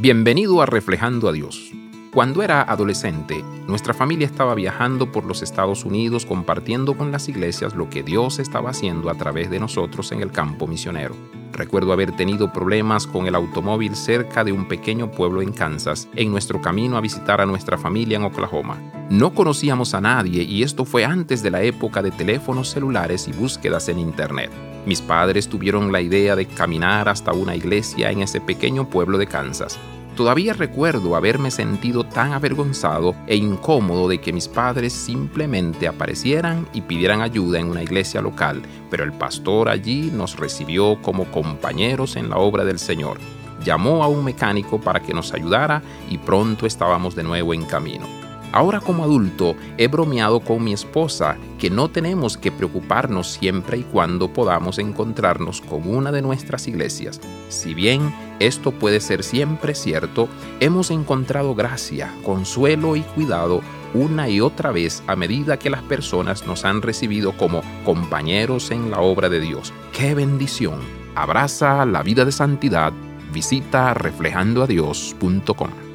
Bienvenido a Reflejando a Dios. Cuando era adolescente, nuestra familia estaba viajando por los Estados Unidos compartiendo con las iglesias lo que Dios estaba haciendo a través de nosotros en el campo misionero. Recuerdo haber tenido problemas con el automóvil cerca de un pequeño pueblo en Kansas en nuestro camino a visitar a nuestra familia en Oklahoma. No conocíamos a nadie y esto fue antes de la época de teléfonos celulares y búsquedas en Internet. Mis padres tuvieron la idea de caminar hasta una iglesia en ese pequeño pueblo de Kansas. Todavía recuerdo haberme sentido tan avergonzado e incómodo de que mis padres simplemente aparecieran y pidieran ayuda en una iglesia local, pero el pastor allí nos recibió como compañeros en la obra del Señor. Llamó a un mecánico para que nos ayudara y pronto estábamos de nuevo en camino. Ahora como adulto he bromeado con mi esposa que no tenemos que preocuparnos siempre y cuando podamos encontrarnos con una de nuestras iglesias. Si bien esto puede ser siempre cierto, hemos encontrado gracia, consuelo y cuidado una y otra vez a medida que las personas nos han recibido como compañeros en la obra de Dios. ¡Qué bendición! Abraza la vida de santidad. Visita reflejandoadios.com.